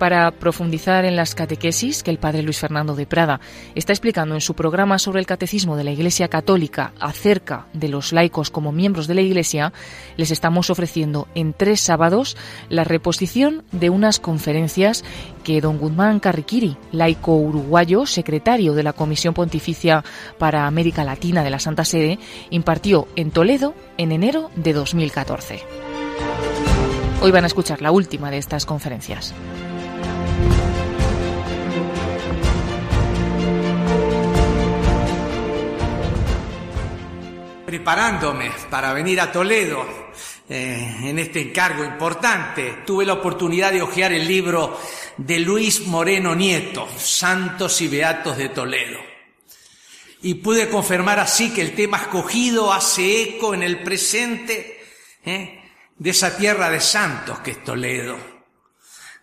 Para profundizar en las catequesis que el padre Luis Fernando de Prada está explicando en su programa sobre el catecismo de la Iglesia Católica acerca de los laicos como miembros de la Iglesia, les estamos ofreciendo en tres sábados la reposición de unas conferencias que don Guzmán Carriquiri, laico uruguayo, secretario de la Comisión Pontificia para América Latina de la Santa Sede, impartió en Toledo en enero de 2014. Hoy van a escuchar la última de estas conferencias. Preparándome para venir a Toledo eh, en este encargo importante, tuve la oportunidad de hojear el libro de Luis Moreno Nieto, Santos y Beatos de Toledo. Y pude confirmar así que el tema escogido hace eco en el presente eh, de esa tierra de santos que es Toledo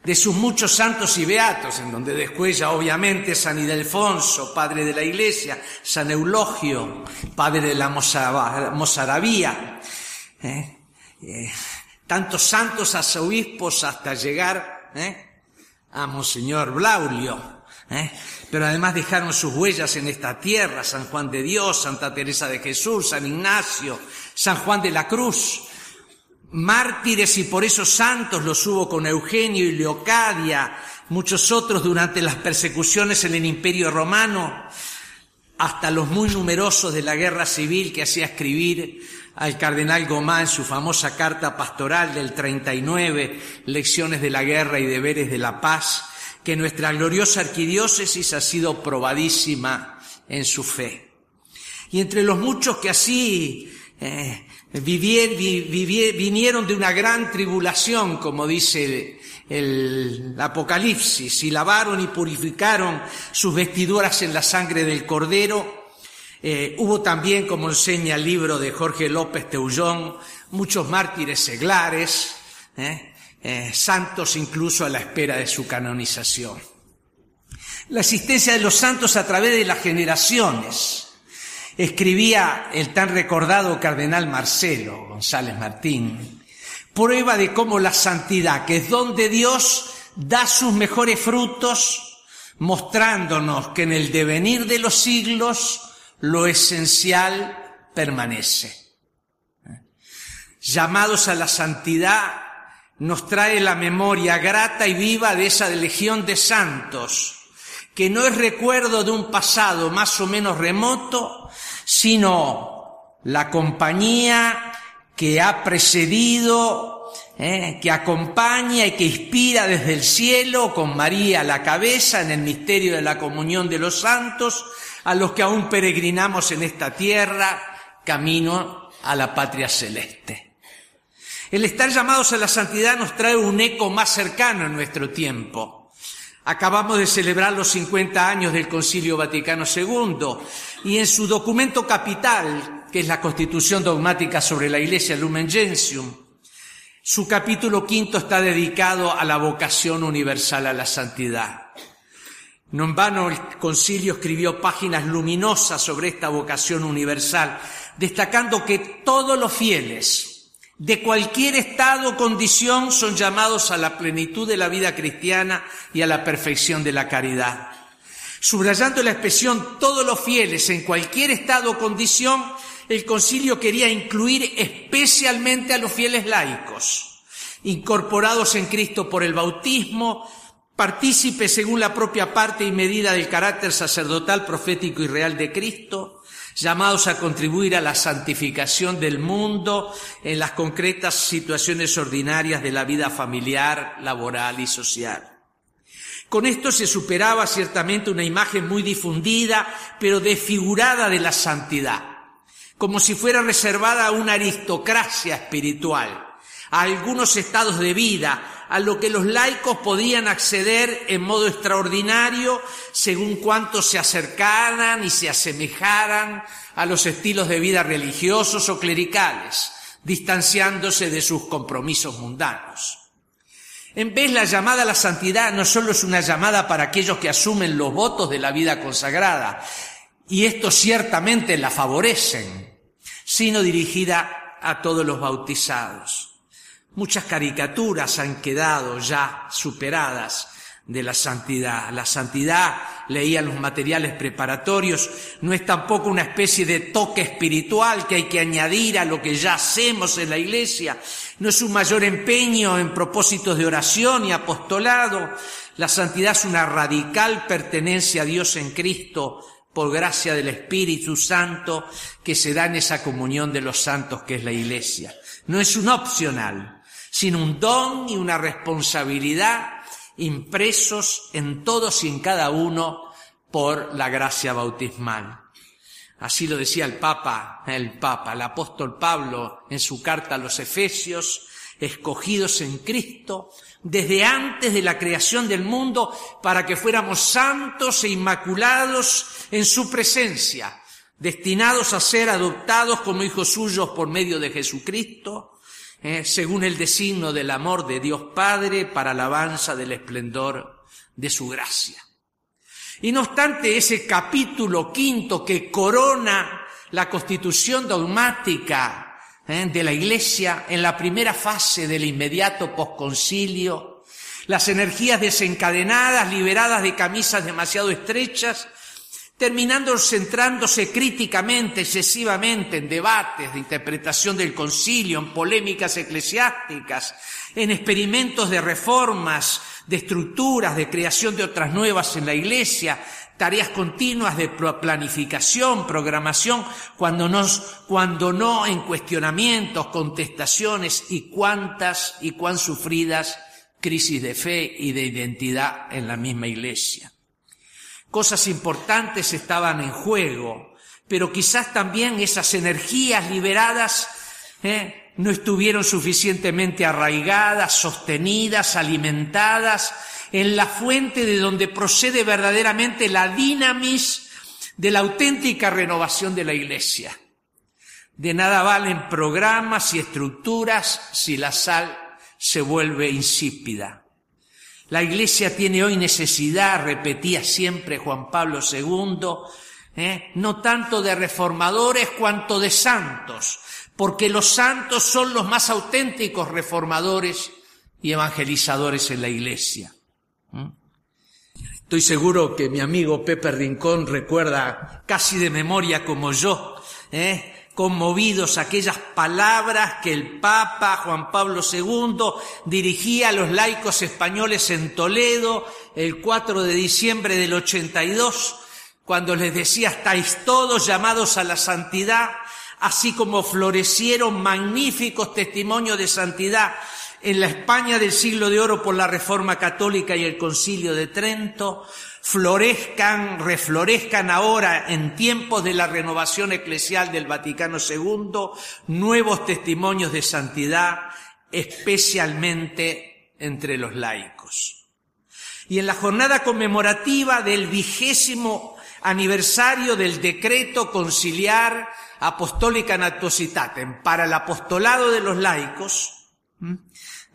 de sus muchos santos y beatos, en donde descuella obviamente San Ildefonso, padre de la iglesia, San Eulogio, padre de la mozarabía, ¿eh? Eh, tantos santos obispos hasta llegar ¿eh? a Monseñor Blaulio. Pero además dejaron sus huellas en esta tierra, San Juan de Dios, Santa Teresa de Jesús, San Ignacio, San Juan de la Cruz, mártires y por eso santos los hubo con Eugenio y Leocadia, muchos otros durante las persecuciones en el Imperio Romano, hasta los muy numerosos de la guerra civil que hacía escribir al cardenal Gomá en su famosa carta pastoral del 39, Lecciones de la Guerra y Deberes de la Paz, que nuestra gloriosa arquidiócesis ha sido probadísima en su fe. Y entre los muchos que así eh, vinieron de una gran tribulación, como dice el, Apocalipsis, y lavaron y purificaron sus vestiduras en la sangre del Cordero. Eh, hubo también, como enseña el libro de Jorge López Teullón, muchos mártires seglares, eh, eh, santos incluso a la espera de su canonización. La existencia de los santos a través de las generaciones, escribía el tan recordado cardenal Marcelo González Martín, prueba de cómo la santidad, que es don de Dios, da sus mejores frutos, mostrándonos que en el devenir de los siglos lo esencial permanece. Llamados a la santidad, nos trae la memoria grata y viva de esa legión de santos, que no es recuerdo de un pasado más o menos remoto, sino la compañía que ha precedido, eh, que acompaña y que inspira desde el cielo con María a la cabeza en el misterio de la comunión de los santos, a los que aún peregrinamos en esta tierra, camino a la patria celeste. El estar llamados a la santidad nos trae un eco más cercano en nuestro tiempo. Acabamos de celebrar los 50 años del Concilio Vaticano II y en su documento capital, que es la Constitución Dogmática sobre la Iglesia Lumen Gentium, su capítulo quinto está dedicado a la vocación universal a la santidad. No en vano el concilio escribió páginas luminosas sobre esta vocación universal, destacando que todos los fieles, de cualquier estado o condición son llamados a la plenitud de la vida cristiana y a la perfección de la caridad. Subrayando la expresión todos los fieles en cualquier estado o condición, el concilio quería incluir especialmente a los fieles laicos, incorporados en Cristo por el bautismo, partícipes según la propia parte y medida del carácter sacerdotal, profético y real de Cristo, llamados a contribuir a la santificación del mundo en las concretas situaciones ordinarias de la vida familiar, laboral y social. Con esto se superaba ciertamente una imagen muy difundida, pero desfigurada de la santidad, como si fuera reservada a una aristocracia espiritual, a algunos estados de vida, a lo que los laicos podían acceder en modo extraordinario según cuanto se acercaran y se asemejaran a los estilos de vida religiosos o clericales, distanciándose de sus compromisos mundanos. En vez la llamada a la santidad no solo es una llamada para aquellos que asumen los votos de la vida consagrada, y estos ciertamente la favorecen, sino dirigida a todos los bautizados. Muchas caricaturas han quedado ya superadas de la santidad. La santidad, leían los materiales preparatorios, no es tampoco una especie de toque espiritual que hay que añadir a lo que ya hacemos en la iglesia, no es un mayor empeño en propósitos de oración y apostolado. La santidad es una radical pertenencia a Dios en Cristo por gracia del Espíritu Santo que se da en esa comunión de los santos que es la iglesia. No es un opcional, sino un don y una responsabilidad impresos en todos y en cada uno por la gracia bautismal. Así lo decía el Papa, el Papa, el apóstol Pablo en su carta a los Efesios, escogidos en Cristo desde antes de la creación del mundo para que fuéramos santos e inmaculados en su presencia, destinados a ser adoptados como hijos suyos por medio de Jesucristo, eh, según el designo del amor de Dios Padre para alabanza del esplendor de su gracia. Y no obstante ese capítulo quinto que corona la constitución dogmática eh, de la Iglesia en la primera fase del inmediato posconcilio, las energías desencadenadas, liberadas de camisas demasiado estrechas, terminando centrándose críticamente, excesivamente en debates de interpretación del concilio, en polémicas eclesiásticas, en experimentos de reformas, de estructuras, de creación de otras nuevas en la iglesia, tareas continuas de planificación, programación, cuando no, cuando no en cuestionamientos, contestaciones y cuántas y cuán sufridas crisis de fe y de identidad en la misma iglesia. Cosas importantes estaban en juego, pero quizás también esas energías liberadas ¿eh? no estuvieron suficientemente arraigadas, sostenidas, alimentadas en la fuente de donde procede verdaderamente la dinamis de la auténtica renovación de la Iglesia. De nada valen programas y estructuras si la sal se vuelve insípida. La Iglesia tiene hoy necesidad, repetía siempre Juan Pablo II, ¿eh? no tanto de reformadores cuanto de santos, porque los santos son los más auténticos reformadores y evangelizadores en la Iglesia. Estoy seguro que mi amigo Pepe Rincón recuerda casi de memoria como yo, ¿eh? Conmovidos aquellas palabras que el Papa Juan Pablo II dirigía a los laicos españoles en Toledo el 4 de diciembre del 82, cuando les decía, estáis todos llamados a la santidad, así como florecieron magníficos testimonios de santidad en la España del siglo de oro por la Reforma Católica y el Concilio de Trento, florezcan, reflorezcan ahora en tiempos de la renovación eclesial del Vaticano II nuevos testimonios de santidad, especialmente entre los laicos. Y en la jornada conmemorativa del vigésimo aniversario del decreto conciliar apostólica natositatem para el apostolado de los laicos,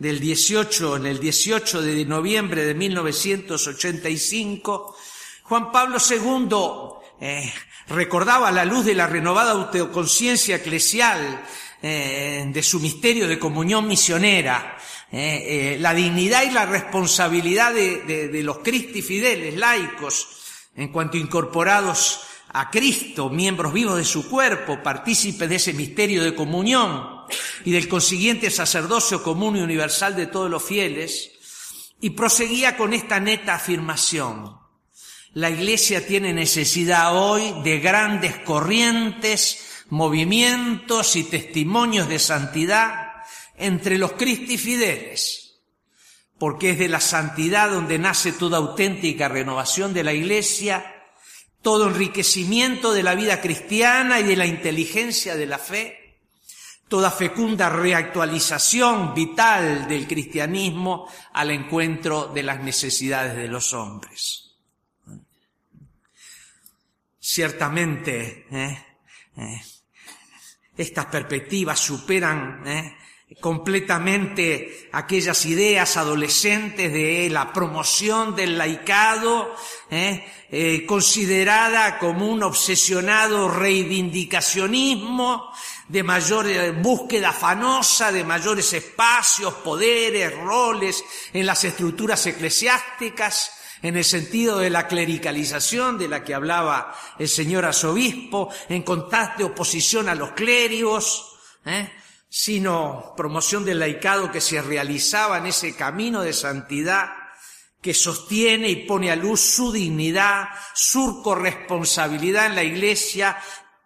del 18, en el 18 de noviembre de 1985, Juan Pablo II eh, recordaba a la luz de la renovada autoconciencia eclesial eh, de su misterio de comunión misionera, eh, la dignidad y la responsabilidad de, de los cristi fideles laicos en cuanto incorporados a Cristo, miembros vivos de su cuerpo, partícipes de ese misterio de comunión y del consiguiente sacerdocio común y universal de todos los fieles, y proseguía con esta neta afirmación. La Iglesia tiene necesidad hoy de grandes corrientes, movimientos y testimonios de santidad entre los cristi fieles, porque es de la santidad donde nace toda auténtica renovación de la Iglesia todo enriquecimiento de la vida cristiana y de la inteligencia de la fe, toda fecunda reactualización vital del cristianismo al encuentro de las necesidades de los hombres. Ciertamente, ¿eh? ¿Eh? estas perspectivas superan ¿eh? completamente aquellas ideas adolescentes de la promoción del laicado, considerada como un obsesionado reivindicacionismo, de mayor eh, búsqueda afanosa, de mayores espacios, poderes, roles en las estructuras eclesiásticas, en el sentido de la clericalización de la que hablaba el señor arzobispo, en constante oposición a los clérigos, sino promoción del laicado que se realizaba en ese camino de santidad que sostiene y pone a luz su dignidad, su corresponsabilidad en la Iglesia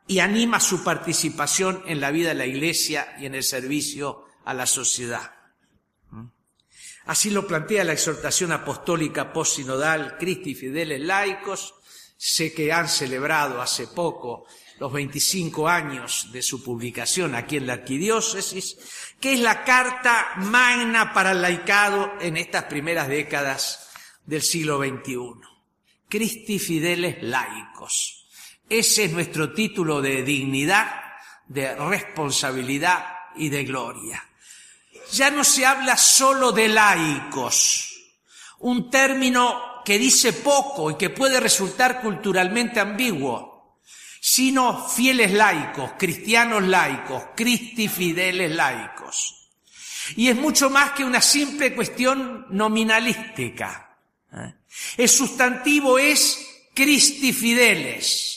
y anima su participación en la vida de la Iglesia y en el servicio a la sociedad. Así lo plantea la exhortación apostólica postsinodal Cristi Fideles Laicos. Sé que han celebrado hace poco los 25 años de su publicación aquí en la arquidiócesis, que es la carta magna para el laicado en estas primeras décadas del siglo XXI. Cristi Fideles Laicos. Ese es nuestro título de dignidad, de responsabilidad y de gloria. Ya no se habla solo de laicos, un término que dice poco y que puede resultar culturalmente ambiguo, sino fieles laicos, cristianos laicos, Cristi Fideles Laicos. Y es mucho más que una simple cuestión nominalística. ¿Eh? El sustantivo es Cristi fideles,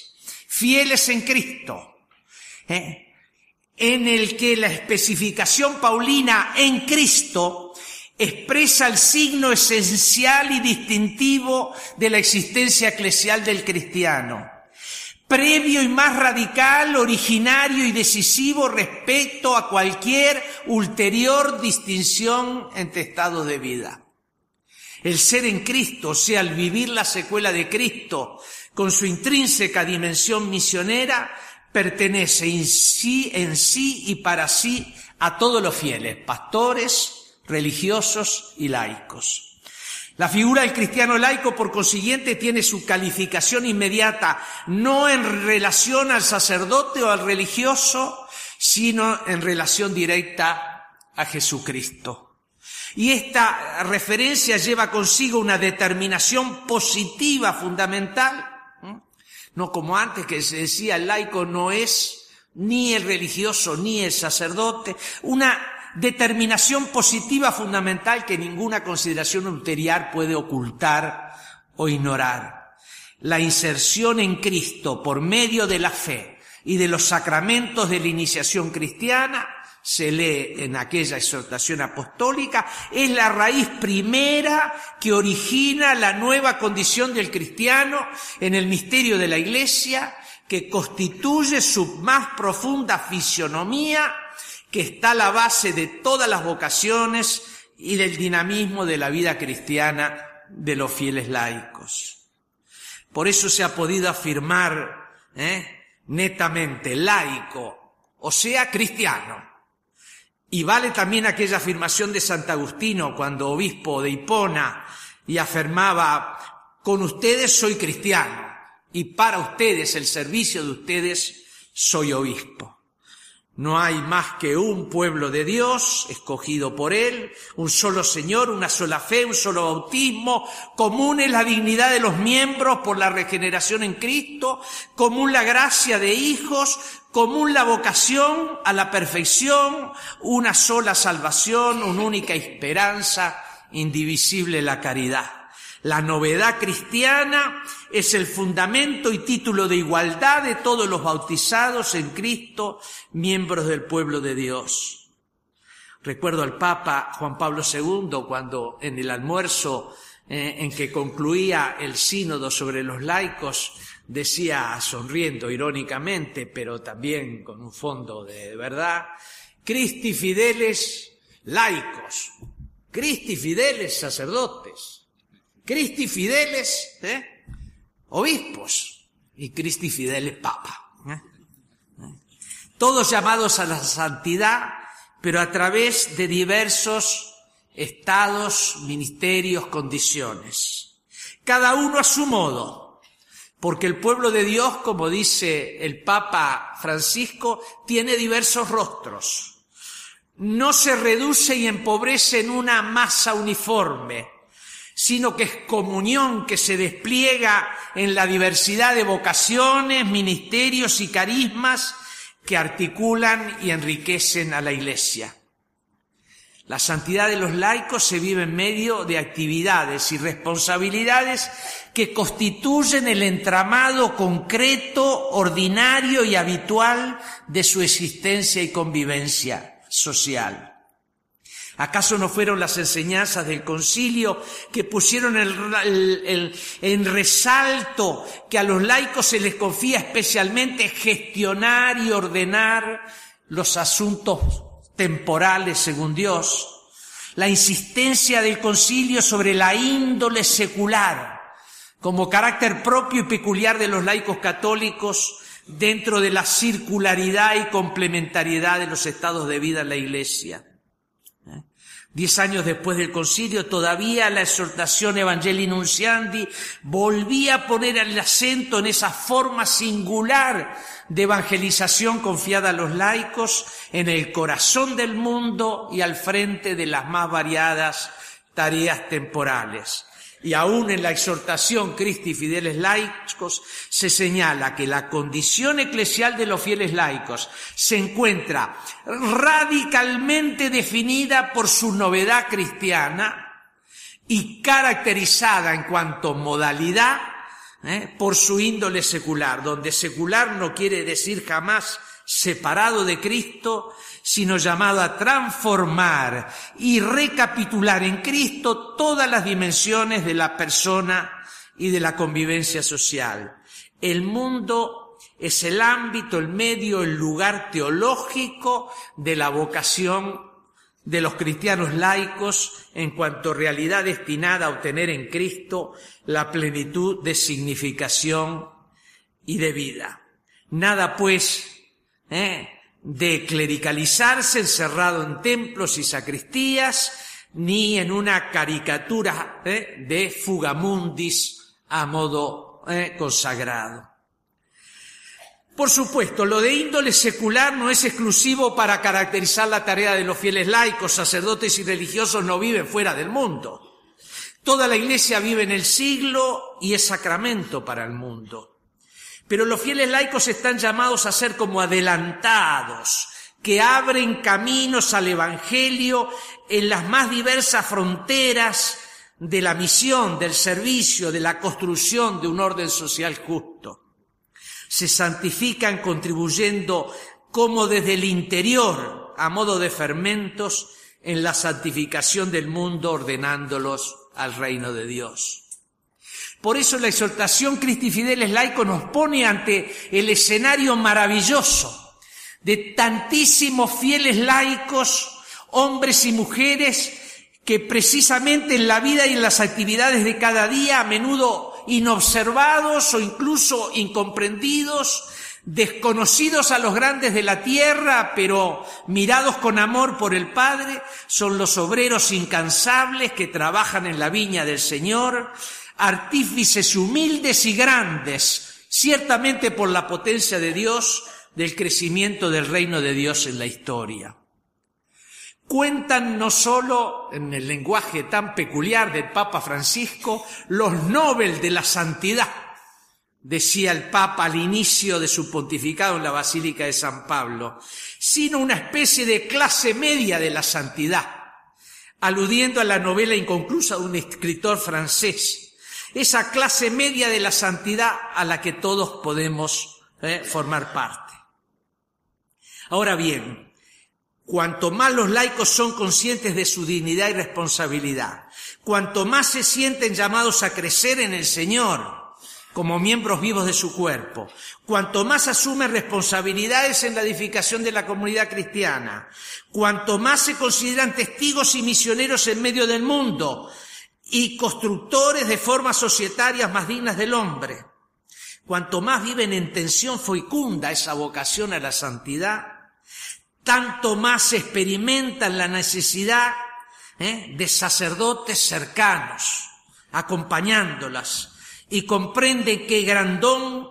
fieles en Cristo, ¿eh? en el que la especificación paulina en Cristo expresa el signo esencial y distintivo de la existencia eclesial del cristiano, previo y más radical, originario y decisivo respecto a cualquier ulterior distinción entre estados de vida. El ser en Cristo, o sea, el vivir la secuela de Cristo con su intrínseca dimensión misionera, pertenece en sí, en sí y para sí a todos los fieles, pastores, religiosos y laicos. La figura del cristiano laico, por consiguiente, tiene su calificación inmediata no en relación al sacerdote o al religioso, sino en relación directa a Jesucristo. Y esta referencia lleva consigo una determinación positiva fundamental, no como antes que se decía el laico no es ni el religioso ni el sacerdote, una determinación positiva fundamental que ninguna consideración ulterior puede ocultar o ignorar. La inserción en Cristo por medio de la fe y de los sacramentos de la iniciación cristiana se lee en aquella exhortación apostólica, es la raíz primera que origina la nueva condición del cristiano en el misterio de la iglesia, que constituye su más profunda fisionomía, que está a la base de todas las vocaciones y del dinamismo de la vida cristiana de los fieles laicos. Por eso se ha podido afirmar ¿eh? netamente laico, o sea, cristiano. Y vale también aquella afirmación de Sant'Agustino cuando obispo de Hipona y afirmaba, con ustedes soy cristiano y para ustedes, el servicio de ustedes, soy obispo. No hay más que un pueblo de Dios, escogido por Él, un solo Señor, una sola fe, un solo bautismo, común es la dignidad de los miembros por la regeneración en Cristo, común la gracia de hijos, común la vocación a la perfección, una sola salvación, una única esperanza, indivisible la caridad. La novedad cristiana es el fundamento y título de igualdad de todos los bautizados en Cristo, miembros del pueblo de Dios. Recuerdo al Papa Juan Pablo II cuando en el almuerzo eh, en que concluía el sínodo sobre los laicos decía sonriendo irónicamente, pero también con un fondo de verdad, Cristi fideles laicos, Cristi fideles sacerdotes, Cristi fideles ¿eh? obispos y Cristi fideles papa. ¿eh? Todos llamados a la santidad, pero a través de diversos estados, ministerios, condiciones. Cada uno a su modo, porque el pueblo de Dios, como dice el Papa Francisco, tiene diversos rostros. no se reduce y empobrece en una masa uniforme, sino que es comunión que se despliega en la diversidad de vocaciones, ministerios y carismas que articulan y enriquecen a la Iglesia. La santidad de los laicos se vive en medio de actividades y responsabilidades que constituyen el entramado concreto, ordinario y habitual de su existencia y convivencia social. ¿Acaso no fueron las enseñanzas del concilio que pusieron en resalto que a los laicos se les confía especialmente gestionar y ordenar los asuntos temporales según Dios, la insistencia del concilio sobre la índole secular como carácter propio y peculiar de los laicos católicos dentro de la circularidad y complementariedad de los estados de vida en la Iglesia. Diez años después del concilio, todavía la exhortación Evangelii Nunciandi volvía a poner el acento en esa forma singular de evangelización confiada a los laicos en el corazón del mundo y al frente de las más variadas tareas temporales. Y aún en la exhortación Cristi Fideles Laicos se señala que la condición eclesial de los fieles laicos se encuentra radicalmente definida por su novedad cristiana y caracterizada en cuanto modalidad ¿eh? por su índole secular, donde secular no quiere decir jamás separado de Cristo, sino llamado a transformar y recapitular en Cristo todas las dimensiones de la persona y de la convivencia social. El mundo es el ámbito, el medio, el lugar teológico de la vocación de los cristianos laicos en cuanto realidad destinada a obtener en Cristo la plenitud de significación y de vida. Nada pues ¿eh? de clericalizarse encerrado en templos y sacristías, ni en una caricatura ¿eh? de fugamundis a modo ¿eh? consagrado. Por supuesto, lo de índole secular no es exclusivo para caracterizar la tarea de los fieles laicos, sacerdotes y religiosos no viven fuera del mundo. Toda la iglesia vive en el siglo y es sacramento para el mundo. Pero los fieles laicos están llamados a ser como adelantados, que abren caminos al Evangelio en las más diversas fronteras de la misión, del servicio, de la construcción de un orden social justo se santifican contribuyendo como desde el interior, a modo de fermentos, en la santificación del mundo, ordenándolos al reino de Dios. Por eso la exhortación Cristi Fideles Laico nos pone ante el escenario maravilloso de tantísimos fieles laicos, hombres y mujeres, que precisamente en la vida y en las actividades de cada día a menudo inobservados o incluso incomprendidos, desconocidos a los grandes de la tierra, pero mirados con amor por el Padre, son los obreros incansables que trabajan en la viña del Señor, artífices humildes y grandes, ciertamente por la potencia de Dios, del crecimiento del reino de Dios en la historia. Cuentan no solo en el lenguaje tan peculiar del Papa Francisco los Nobel de la santidad, decía el Papa al inicio de su pontificado en la Basílica de San Pablo, sino una especie de clase media de la santidad, aludiendo a la novela inconclusa de un escritor francés, esa clase media de la santidad a la que todos podemos eh, formar parte. Ahora bien, Cuanto más los laicos son conscientes de su dignidad y responsabilidad, cuanto más se sienten llamados a crecer en el Señor como miembros vivos de su cuerpo, cuanto más asumen responsabilidades en la edificación de la comunidad cristiana, cuanto más se consideran testigos y misioneros en medio del mundo y constructores de formas societarias más dignas del hombre, cuanto más viven en tensión fecunda esa vocación a la santidad, tanto más experimentan la necesidad ¿eh? de sacerdotes cercanos, acompañándolas, y comprenden que grandón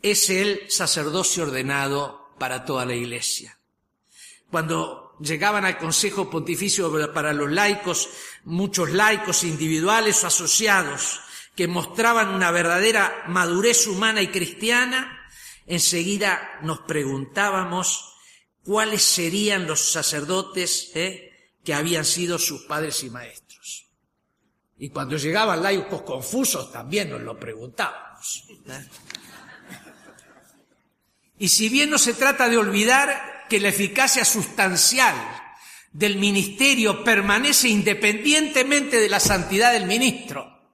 es el sacerdocio ordenado para toda la iglesia. Cuando llegaban al Consejo Pontificio para los laicos, muchos laicos individuales o asociados, que mostraban una verdadera madurez humana y cristiana, enseguida nos preguntábamos cuáles serían los sacerdotes eh, que habían sido sus padres y maestros. Y cuando llegaban laicos confusos también nos lo preguntábamos. ¿eh? Y si bien no se trata de olvidar que la eficacia sustancial del ministerio permanece independientemente de la santidad del ministro,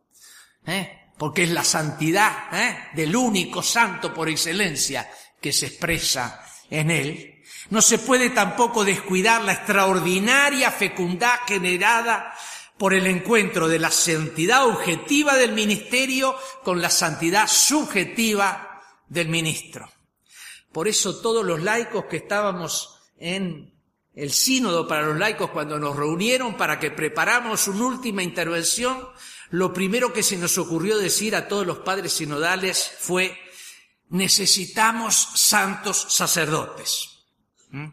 ¿eh? porque es la santidad ¿eh? del único santo por excelencia que se expresa en él, no se puede tampoco descuidar la extraordinaria fecundad generada por el encuentro de la santidad objetiva del ministerio con la santidad subjetiva del ministro. Por eso todos los laicos que estábamos en el sínodo para los laicos cuando nos reunieron para que preparamos una última intervención, lo primero que se nos ocurrió decir a todos los padres sinodales fue, necesitamos santos sacerdotes. ¿Mm?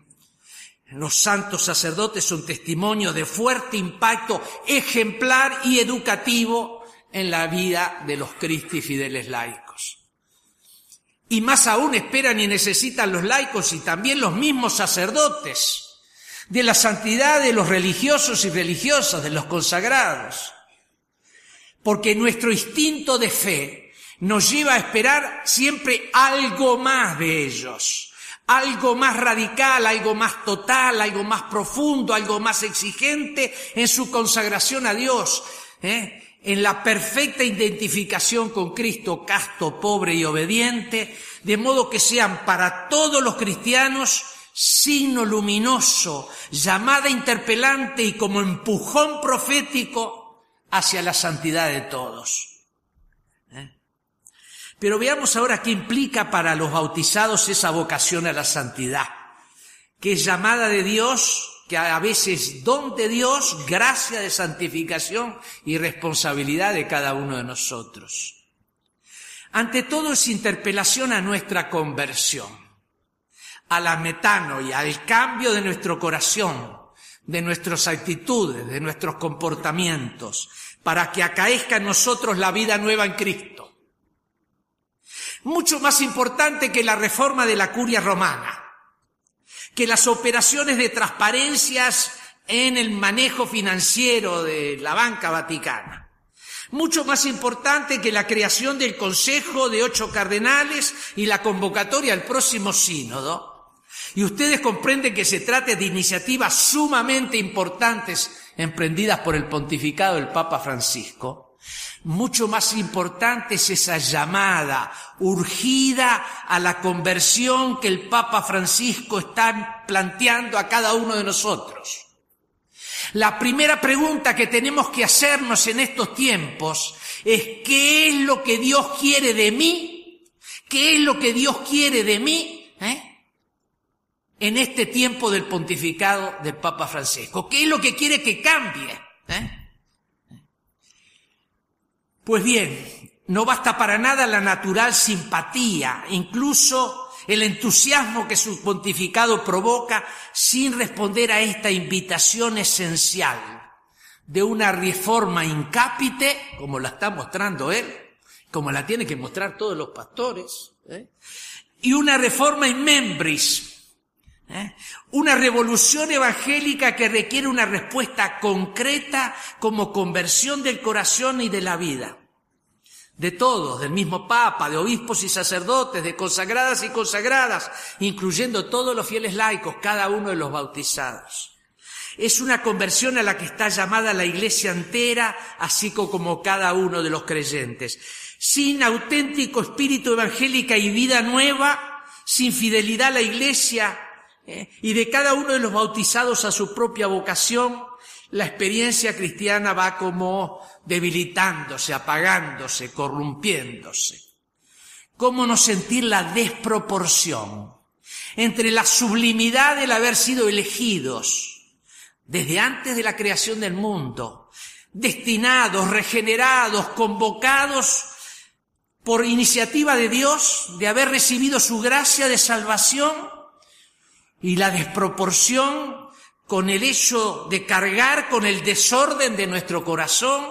Los santos sacerdotes son testimonios de fuerte impacto ejemplar y educativo en la vida de los cristi fideles laicos. Y más aún esperan y necesitan los laicos y también los mismos sacerdotes de la santidad de los religiosos y religiosas, de los consagrados. Porque nuestro instinto de fe nos lleva a esperar siempre algo más de ellos, algo más radical, algo más total, algo más profundo, algo más exigente en su consagración a Dios. ¿eh? En la perfecta identificación con Cristo, casto, pobre y obediente, de modo que sean para todos los cristianos signo luminoso, llamada interpelante y como empujón profético hacia la santidad de todos. ¿Eh? Pero veamos ahora qué implica para los bautizados esa vocación a la santidad, que es llamada de Dios que a veces don de Dios, gracia de santificación y responsabilidad de cada uno de nosotros. Ante todo es interpelación a nuestra conversión, a la metano y al cambio de nuestro corazón, de nuestras actitudes, de nuestros comportamientos, para que acaezca en nosotros la vida nueva en Cristo. Mucho más importante que la reforma de la curia romana que las operaciones de transparencias en el manejo financiero de la banca vaticana. Mucho más importante que la creación del Consejo de ocho cardenales y la convocatoria al próximo sínodo. Y ustedes comprenden que se trata de iniciativas sumamente importantes emprendidas por el pontificado del Papa Francisco mucho más importante es esa llamada urgida a la conversión que el Papa Francisco está planteando a cada uno de nosotros. La primera pregunta que tenemos que hacernos en estos tiempos es ¿qué es lo que Dios quiere de mí? ¿Qué es lo que Dios quiere de mí? ¿Eh? En este tiempo del pontificado del Papa Francisco. ¿Qué es lo que quiere que cambie? ¿Eh? Pues bien, no basta para nada la natural simpatía, incluso el entusiasmo que su pontificado provoca sin responder a esta invitación esencial de una reforma incápite, como la está mostrando él, como la tiene que mostrar todos los pastores, ¿eh? y una reforma in membris, ¿eh? una revolución evangélica que requiere una respuesta concreta como conversión del corazón y de la vida. De todos, del mismo Papa, de obispos y sacerdotes, de consagradas y consagradas, incluyendo todos los fieles laicos, cada uno de los bautizados. Es una conversión a la que está llamada la iglesia entera, así como cada uno de los creyentes. Sin auténtico espíritu evangélica y vida nueva, sin fidelidad a la iglesia eh, y de cada uno de los bautizados a su propia vocación, la experiencia cristiana va como debilitándose, apagándose, corrompiéndose. ¿Cómo no sentir la desproporción entre la sublimidad del haber sido elegidos desde antes de la creación del mundo, destinados, regenerados, convocados por iniciativa de Dios, de haber recibido su gracia de salvación, y la desproporción con el hecho de cargar con el desorden de nuestro corazón,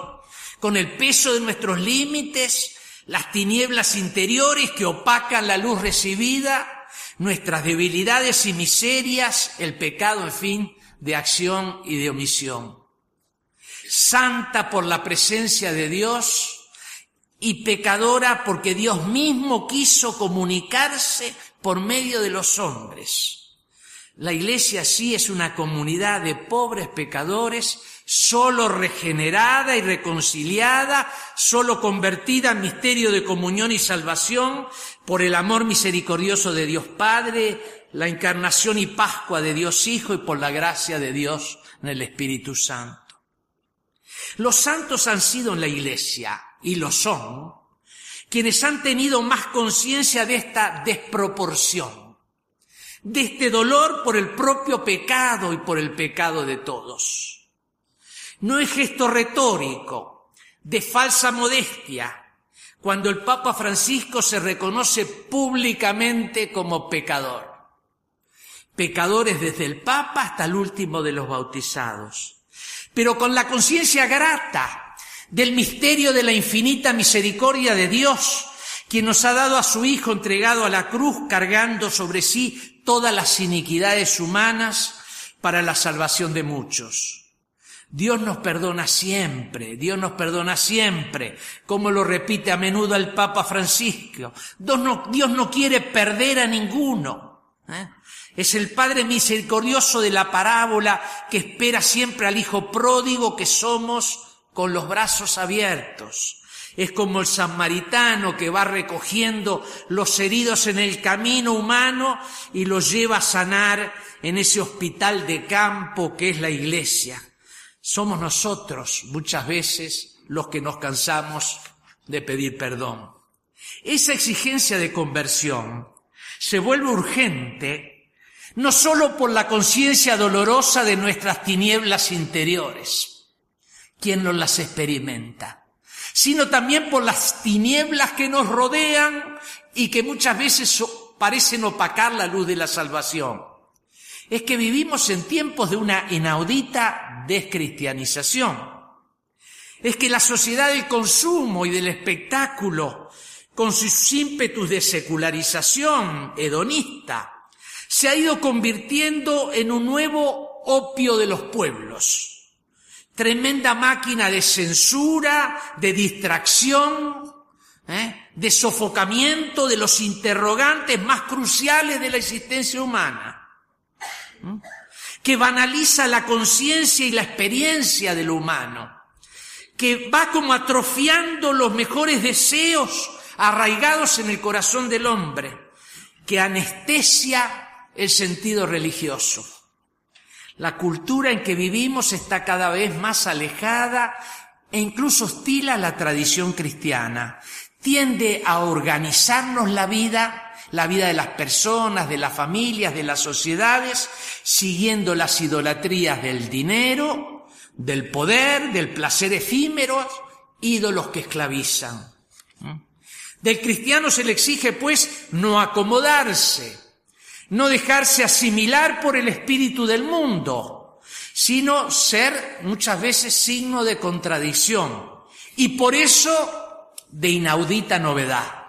con el peso de nuestros límites, las tinieblas interiores que opacan la luz recibida, nuestras debilidades y miserias, el pecado, en fin, de acción y de omisión. Santa por la presencia de Dios y pecadora porque Dios mismo quiso comunicarse por medio de los hombres. La iglesia sí es una comunidad de pobres pecadores, solo regenerada y reconciliada, solo convertida en misterio de comunión y salvación por el amor misericordioso de Dios Padre, la encarnación y Pascua de Dios Hijo y por la gracia de Dios en el Espíritu Santo. Los santos han sido en la iglesia, y lo son, quienes han tenido más conciencia de esta desproporción, de este dolor por el propio pecado y por el pecado de todos. No es gesto retórico, de falsa modestia, cuando el Papa Francisco se reconoce públicamente como pecador. Pecadores desde el Papa hasta el último de los bautizados. Pero con la conciencia grata del misterio de la infinita misericordia de Dios, quien nos ha dado a su Hijo entregado a la cruz, cargando sobre sí todas las iniquidades humanas para la salvación de muchos. Dios nos perdona siempre, Dios nos perdona siempre, como lo repite a menudo el Papa Francisco. Dios no, Dios no quiere perder a ninguno. ¿eh? Es el Padre misericordioso de la parábola que espera siempre al Hijo pródigo que somos con los brazos abiertos. Es como el samaritano que va recogiendo los heridos en el camino humano y los lleva a sanar en ese hospital de campo que es la iglesia. Somos nosotros muchas veces los que nos cansamos de pedir perdón. Esa exigencia de conversión se vuelve urgente no sólo por la conciencia dolorosa de nuestras tinieblas interiores, quien no las experimenta, sino también por las tinieblas que nos rodean y que muchas veces parecen opacar la luz de la salvación es que vivimos en tiempos de una inaudita descristianización. Es que la sociedad del consumo y del espectáculo, con sus ímpetus de secularización hedonista, se ha ido convirtiendo en un nuevo opio de los pueblos. Tremenda máquina de censura, de distracción, ¿eh? de sofocamiento de los interrogantes más cruciales de la existencia humana que banaliza la conciencia y la experiencia de lo humano, que va como atrofiando los mejores deseos arraigados en el corazón del hombre, que anestesia el sentido religioso. La cultura en que vivimos está cada vez más alejada e incluso hostil a la tradición cristiana. Tiende a organizarnos la vida la vida de las personas, de las familias, de las sociedades, siguiendo las idolatrías del dinero, del poder, del placer efímero, ídolos que esclavizan. ¿Mm? Del cristiano se le exige, pues, no acomodarse, no dejarse asimilar por el espíritu del mundo, sino ser muchas veces signo de contradicción y por eso de inaudita novedad.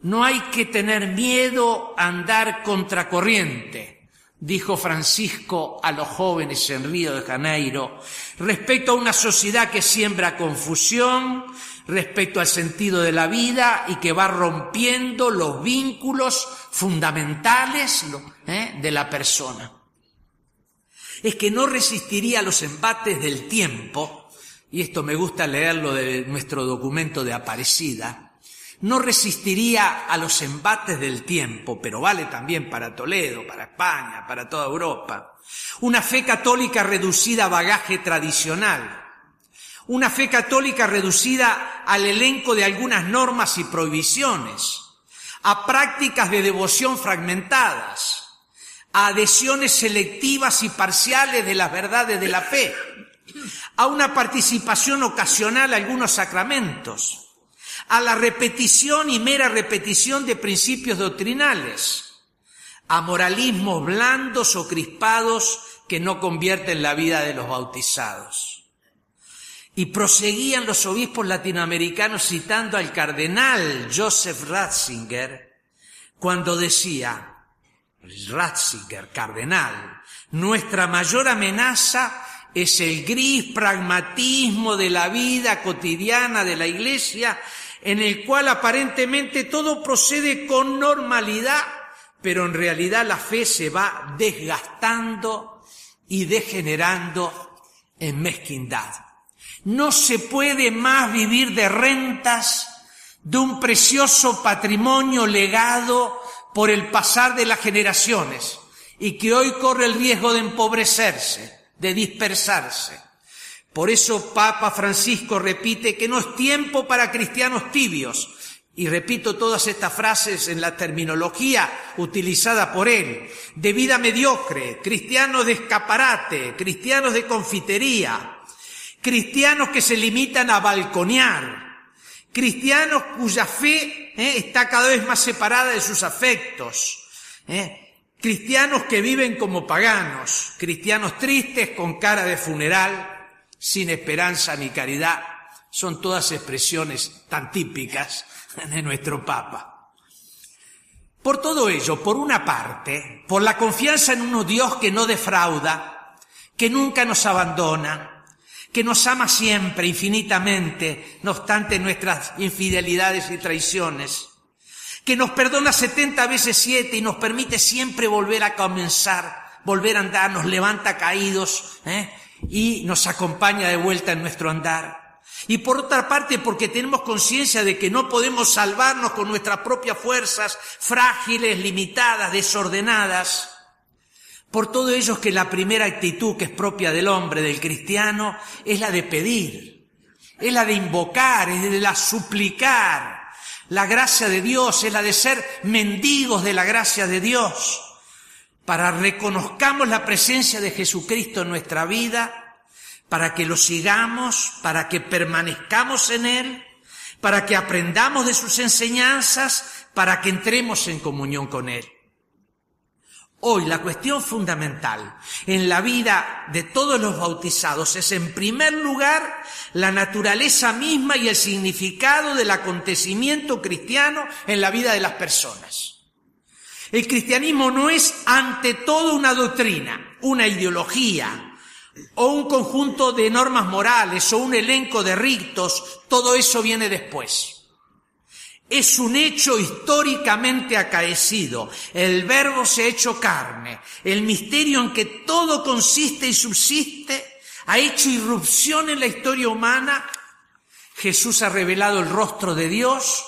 No hay que tener miedo a andar contracorriente, dijo Francisco a los jóvenes en Río de Janeiro, respecto a una sociedad que siembra confusión, respecto al sentido de la vida y que va rompiendo los vínculos fundamentales ¿eh? de la persona. Es que no resistiría a los embates del tiempo, y esto me gusta leerlo de nuestro documento de Aparecida, no resistiría a los embates del tiempo, pero vale también para Toledo, para España, para toda Europa. Una fe católica reducida a bagaje tradicional. Una fe católica reducida al elenco de algunas normas y prohibiciones, a prácticas de devoción fragmentadas, a adhesiones selectivas y parciales de las verdades de la fe, a una participación ocasional a algunos sacramentos, a la repetición y mera repetición de principios doctrinales, a moralismos blandos o crispados que no convierten la vida de los bautizados. Y proseguían los obispos latinoamericanos citando al cardenal Joseph Ratzinger cuando decía, Ratzinger, cardenal, nuestra mayor amenaza es el gris pragmatismo de la vida cotidiana de la iglesia en el cual aparentemente todo procede con normalidad, pero en realidad la fe se va desgastando y degenerando en mezquindad. No se puede más vivir de rentas de un precioso patrimonio legado por el pasar de las generaciones y que hoy corre el riesgo de empobrecerse, de dispersarse. Por eso Papa Francisco repite que no es tiempo para cristianos tibios. Y repito todas estas frases en la terminología utilizada por él. De vida mediocre, cristianos de escaparate, cristianos de confitería, cristianos que se limitan a balconear, cristianos cuya fe eh, está cada vez más separada de sus afectos, eh, cristianos que viven como paganos, cristianos tristes con cara de funeral, sin esperanza ni caridad, son todas expresiones tan típicas de nuestro Papa. Por todo ello, por una parte, por la confianza en un Dios que no defrauda, que nunca nos abandona, que nos ama siempre, infinitamente, no obstante nuestras infidelidades y traiciones, que nos perdona setenta veces siete y nos permite siempre volver a comenzar, volver a andar, nos levanta caídos, ¿eh? y nos acompaña de vuelta en nuestro andar. Y por otra parte, porque tenemos conciencia de que no podemos salvarnos con nuestras propias fuerzas frágiles, limitadas, desordenadas. Por todo ello es que la primera actitud que es propia del hombre, del cristiano, es la de pedir, es la de invocar, es de la suplicar. La gracia de Dios es la de ser mendigos de la gracia de Dios para reconozcamos la presencia de Jesucristo en nuestra vida, para que lo sigamos, para que permanezcamos en Él, para que aprendamos de sus enseñanzas, para que entremos en comunión con Él. Hoy la cuestión fundamental en la vida de todos los bautizados es en primer lugar la naturaleza misma y el significado del acontecimiento cristiano en la vida de las personas. El cristianismo no es ante todo una doctrina, una ideología o un conjunto de normas morales o un elenco de ritos, todo eso viene después. Es un hecho históricamente acaecido. El verbo se ha hecho carne. El misterio en que todo consiste y subsiste ha hecho irrupción en la historia humana. Jesús ha revelado el rostro de Dios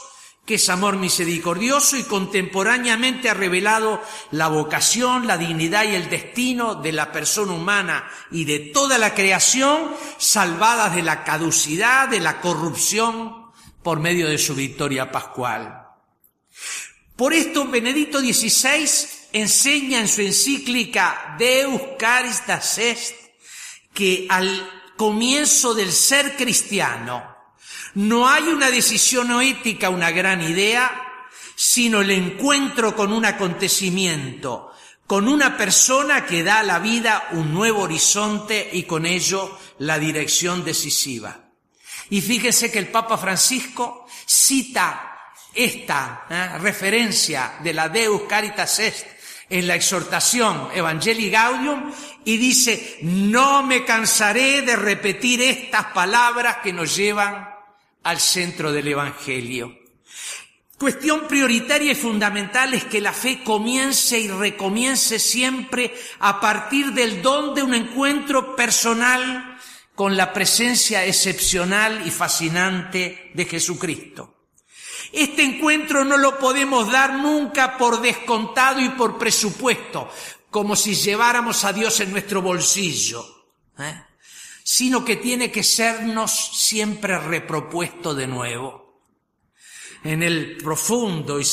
que es amor misericordioso y contemporáneamente ha revelado la vocación, la dignidad y el destino de la persona humana y de toda la creación salvadas de la caducidad, de la corrupción por medio de su victoria pascual. Por esto Benedicto XVI enseña en su encíclica Deus Caristas Est que al comienzo del ser cristiano, no hay una decisión no ética, una gran idea, sino el encuentro con un acontecimiento, con una persona que da a la vida un nuevo horizonte y con ello la dirección decisiva. Y fíjese que el Papa Francisco cita esta ¿eh? referencia de la Deus Caritas Est en la exhortación Evangelii Gaudium y dice, no me cansaré de repetir estas palabras que nos llevan al centro del Evangelio. Cuestión prioritaria y fundamental es que la fe comience y recomience siempre a partir del don de un encuentro personal con la presencia excepcional y fascinante de Jesucristo. Este encuentro no lo podemos dar nunca por descontado y por presupuesto, como si lleváramos a Dios en nuestro bolsillo. ¿eh? sino que tiene que sernos siempre repropuesto de nuevo. En el profundo y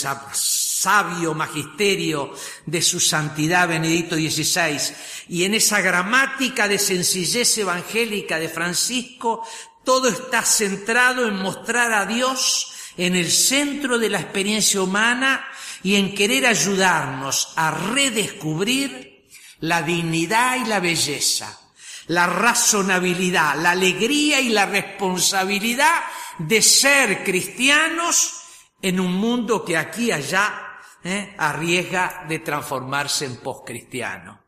sabio magisterio de su santidad Benedicto XVI y en esa gramática de sencillez evangélica de Francisco, todo está centrado en mostrar a Dios en el centro de la experiencia humana y en querer ayudarnos a redescubrir la dignidad y la belleza, la razonabilidad, la alegría y la responsabilidad de ser cristianos en un mundo que aquí y allá ¿eh? arriesga de transformarse en postcristiano.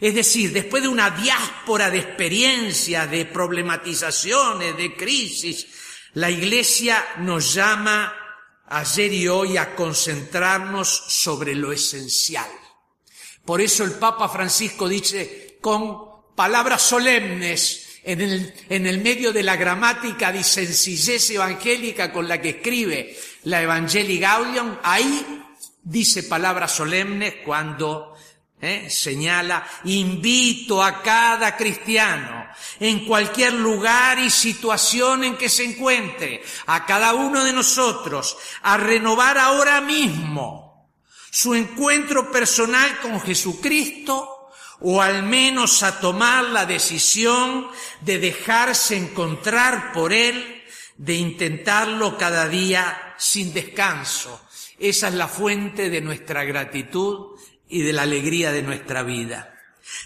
Es decir, después de una diáspora de experiencias, de problematizaciones, de crisis, la Iglesia nos llama ayer y hoy a concentrarnos sobre lo esencial. Por eso el Papa Francisco dice con palabras solemnes en el, en el medio de la gramática de sencillez evangélica con la que escribe la Evangelii Gaudium, ahí dice palabras solemnes cuando ¿eh? señala, invito a cada cristiano, en cualquier lugar y situación en que se encuentre, a cada uno de nosotros, a renovar ahora mismo su encuentro personal con Jesucristo, o al menos a tomar la decisión de dejarse encontrar por Él, de intentarlo cada día sin descanso. Esa es la fuente de nuestra gratitud y de la alegría de nuestra vida.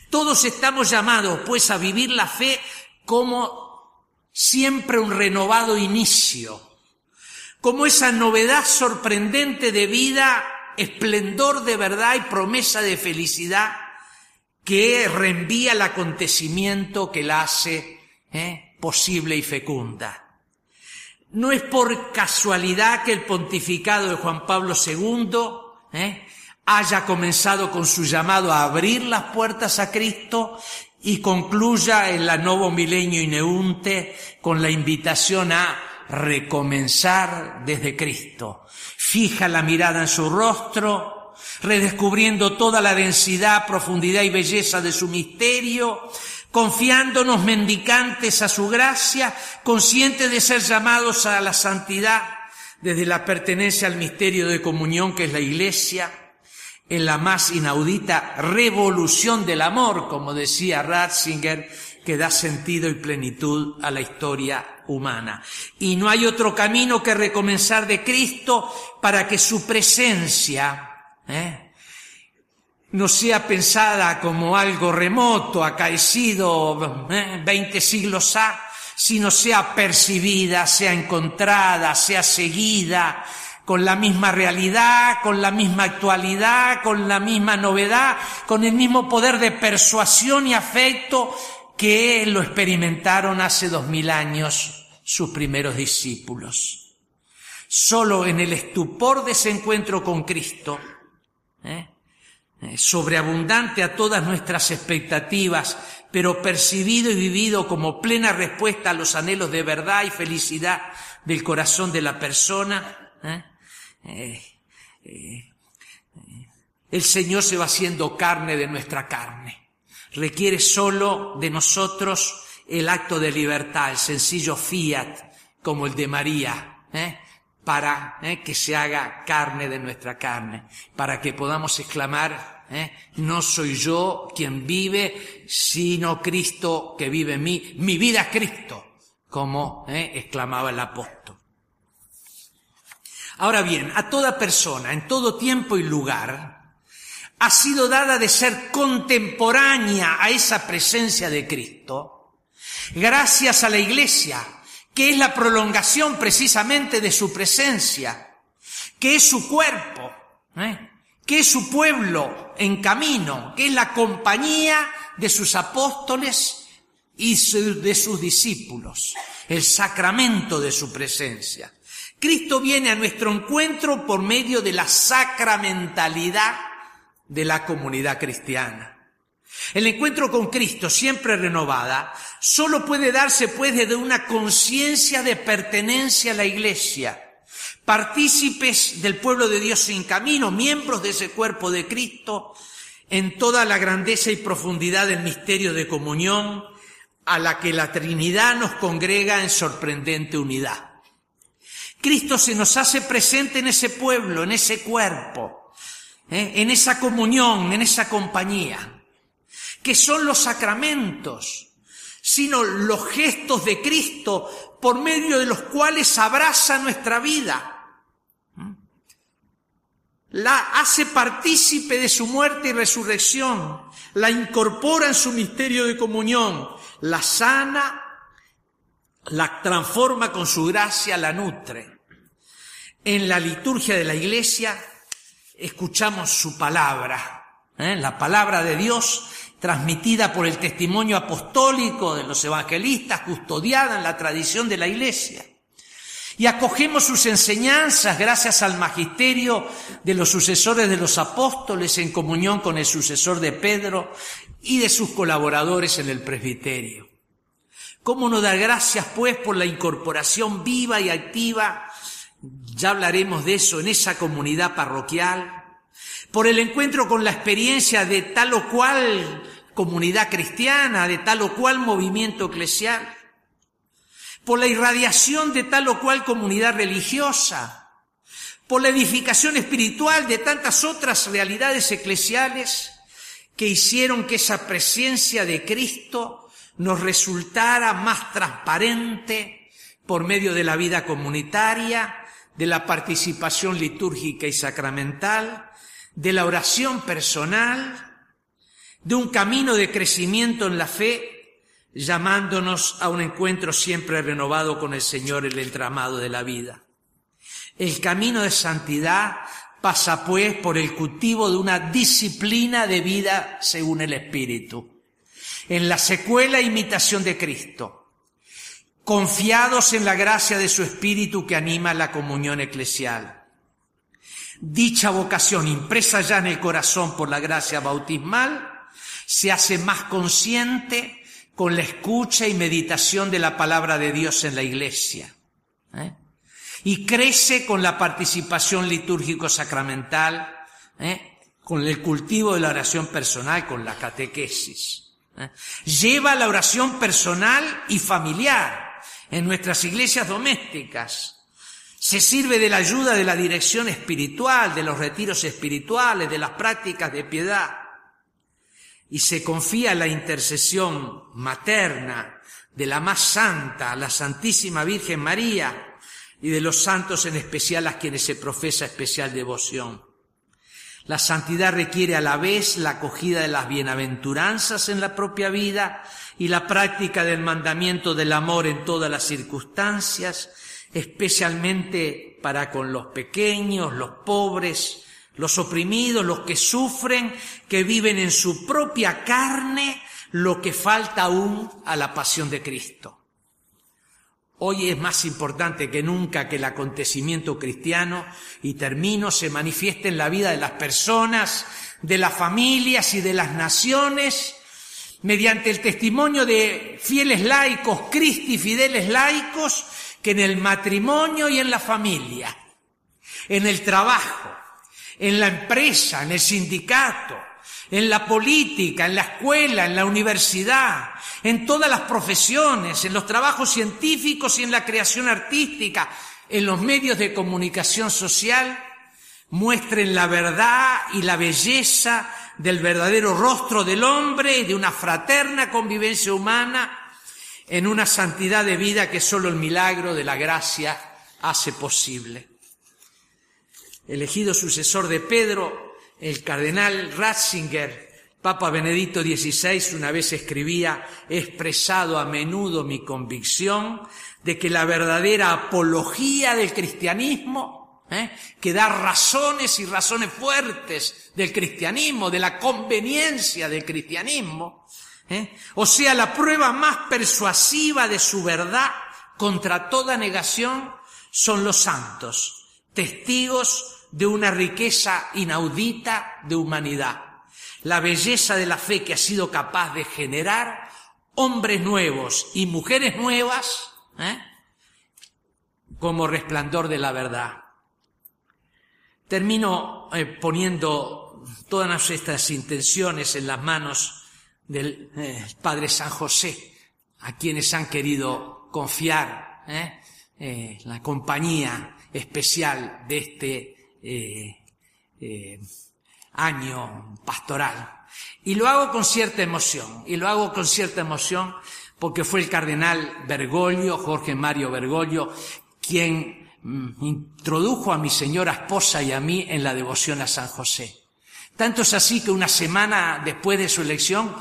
Todos estamos llamados, pues, a vivir la fe como siempre un renovado inicio, como esa novedad sorprendente de vida, esplendor de verdad y promesa de felicidad que reenvía el acontecimiento que la hace ¿eh? posible y fecunda. No es por casualidad que el pontificado de Juan Pablo II ¿eh? haya comenzado con su llamado a abrir las puertas a Cristo y concluya en la Novo Milenio Ineunte con la invitación a recomenzar desde Cristo. Fija la mirada en su rostro, redescubriendo toda la densidad, profundidad y belleza de su misterio, confiándonos mendicantes a su gracia, conscientes de ser llamados a la santidad desde la pertenencia al misterio de comunión que es la Iglesia, en la más inaudita revolución del amor, como decía Ratzinger, que da sentido y plenitud a la historia humana. Y no hay otro camino que recomenzar de Cristo para que su presencia ¿eh? No sea pensada como algo remoto, acaecido ¿eh? 20 siglos ha, sino sea percibida, sea encontrada, sea seguida, con la misma realidad, con la misma actualidad, con la misma novedad, con el mismo poder de persuasión y afecto que lo experimentaron hace dos mil años sus primeros discípulos. Solo en el estupor de ese encuentro con Cristo, ¿eh? Eh sobreabundante a todas nuestras expectativas, pero percibido y vivido como plena respuesta a los anhelos de verdad y felicidad del corazón de la persona, ¿eh? Eh, el Señor se va haciendo carne de nuestra carne. Requiere solo de nosotros el acto de libertad, el sencillo fiat, como el de María. Para que se haga carne de nuestra carne, para que podamos exclamar, no soy yo quien vive, sino Cristo que vive en mí, mi vida es Cristo, como exclamaba el apóstol. Ahora bien, a toda persona, en todo tiempo y lugar, ha sido dada de ser contemporánea a esa presencia de Cristo, gracias a la Iglesia, que es la prolongación precisamente de su presencia, que es su cuerpo, ¿eh? que es su pueblo en camino, que es la compañía de sus apóstoles y de sus discípulos, el sacramento de su presencia. Cristo viene a nuestro encuentro por medio de la sacramentalidad de la comunidad cristiana. El encuentro con Cristo, siempre renovada, solo puede darse pues desde una conciencia de pertenencia a la Iglesia, partícipes del pueblo de Dios sin camino, miembros de ese cuerpo de Cristo, en toda la grandeza y profundidad del misterio de comunión a la que la Trinidad nos congrega en sorprendente unidad. Cristo se nos hace presente en ese pueblo, en ese cuerpo, ¿eh? en esa comunión, en esa compañía, que son los sacramentos, sino los gestos de Cristo por medio de los cuales abraza nuestra vida. ¿Mm? la hace partícipe de su muerte y resurrección, la incorpora en su misterio de comunión, la sana, la transforma con su gracia, la nutre. En la liturgia de la iglesia escuchamos su palabra, ¿eh? la palabra de Dios transmitida por el testimonio apostólico de los evangelistas, custodiada en la tradición de la iglesia. Y acogemos sus enseñanzas gracias al magisterio de los sucesores de los apóstoles en comunión con el sucesor de Pedro y de sus colaboradores en el presbiterio. ¿Cómo no dar gracias pues por la incorporación viva y activa, ya hablaremos de eso, en esa comunidad parroquial, por el encuentro con la experiencia de tal o cual comunidad cristiana, de tal o cual movimiento eclesial, por la irradiación de tal o cual comunidad religiosa, por la edificación espiritual de tantas otras realidades eclesiales que hicieron que esa presencia de Cristo nos resultara más transparente por medio de la vida comunitaria, de la participación litúrgica y sacramental, de la oración personal, de un camino de crecimiento en la fe llamándonos a un encuentro siempre renovado con el Señor, el entramado de la vida. El camino de santidad pasa pues por el cultivo de una disciplina de vida según el Espíritu, en la secuela imitación de Cristo, confiados en la gracia de su Espíritu que anima la comunión eclesial. Dicha vocación, impresa ya en el corazón por la gracia bautismal, se hace más consciente con la escucha y meditación de la palabra de Dios en la iglesia. ¿eh? Y crece con la participación litúrgico-sacramental, ¿eh? con el cultivo de la oración personal, con la catequesis. ¿eh? Lleva la oración personal y familiar en nuestras iglesias domésticas. Se sirve de la ayuda de la dirección espiritual, de los retiros espirituales, de las prácticas de piedad y se confía la intercesión materna de la más santa, la Santísima Virgen María, y de los santos en especial a quienes se profesa especial devoción. La santidad requiere a la vez la acogida de las bienaventuranzas en la propia vida y la práctica del mandamiento del amor en todas las circunstancias, especialmente para con los pequeños, los pobres, los oprimidos, los que sufren, que viven en su propia carne lo que falta aún a la pasión de Cristo. Hoy es más importante que nunca que el acontecimiento cristiano, y termino, se manifieste en la vida de las personas, de las familias y de las naciones, mediante el testimonio de fieles laicos, cristi fideles laicos, que en el matrimonio y en la familia, en el trabajo, en la empresa, en el sindicato, en la política, en la escuela, en la universidad, en todas las profesiones, en los trabajos científicos y en la creación artística, en los medios de comunicación social, muestren la verdad y la belleza del verdadero rostro del hombre y de una fraterna convivencia humana en una santidad de vida que solo el milagro de la gracia hace posible elegido sucesor de Pedro, el cardenal Ratzinger, Papa Benedicto XVI una vez escribía, he expresado a menudo mi convicción de que la verdadera apología del cristianismo, ¿eh? que da razones y razones fuertes del cristianismo, de la conveniencia del cristianismo, ¿eh? o sea, la prueba más persuasiva de su verdad contra toda negación, son los santos, testigos de una riqueza inaudita de humanidad, la belleza de la fe que ha sido capaz de generar hombres nuevos y mujeres nuevas ¿eh? como resplandor de la verdad. Termino eh, poniendo todas estas intenciones en las manos del eh, Padre San José, a quienes han querido confiar la compañía especial de este eh, eh, año pastoral. Y lo hago con cierta emoción, y lo hago con cierta emoción porque fue el cardenal Bergoglio, Jorge Mario Bergoglio, quien mm, introdujo a mi señora esposa y a mí en la devoción a San José. Tanto es así que una semana después de su elección,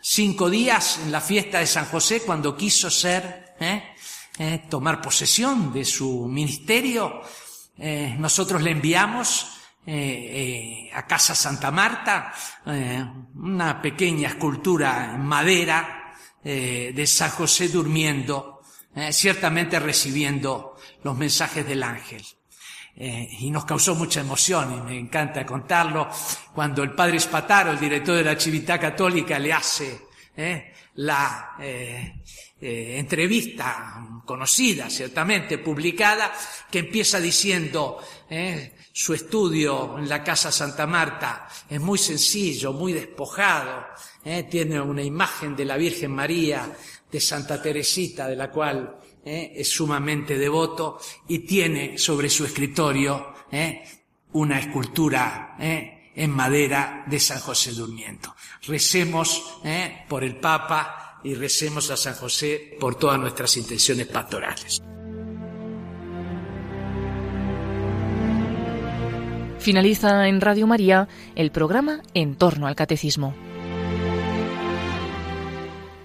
cinco días en la fiesta de San José, cuando quiso ser, ¿eh? Tomar posesión de su ministerio, eh, nosotros le enviamos a Casa Santa Marta una pequeña escultura en madera de San José durmiendo, ciertamente recibiendo los mensajes del ángel. Eh, y nos causó mucha emoción y me encanta contarlo cuando el padre Spataro, el director de la Civiltà Católica, le hace eh, la eh, entrevista conocida, ciertamente publicada, que empieza diciendo su estudio en la Casa Santa Marta es muy sencillo, muy despojado, tiene una imagen de la Virgen María, de Santa Teresita, de la cual ¿eh? es sumamente devoto y tiene sobre su escritorio ¿eh? una escultura ¿eh? En madera de San José durmiendo. Recemos por el Papa y recemos a San José por todas nuestras intenciones pastorales. Finaliza en Radio María el programa En torno al Catecismo.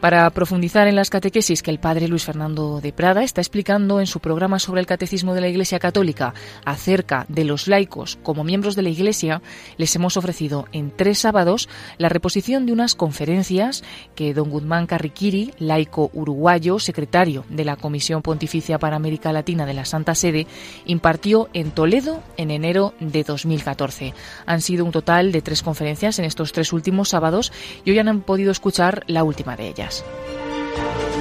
Para profundizar en las catequesis que el padre Luis Fernando de Prada está explicando en su programa sobre el catecismo de la Iglesia Católica acerca de los laicos como miembros de la Iglesia, les hemos ofrecido en tres sábados la reposición de unas conferencias que don Guzmán Carriquiri, laico uruguayo, secretario de la Comisión Pontificia para América Latina de la Santa Sede, impartió en Toledo en enero de 2014. Han sido un total de tres conferencias en estos tres últimos sábados y hoy han podido escuchar la última de ellas. Gracias.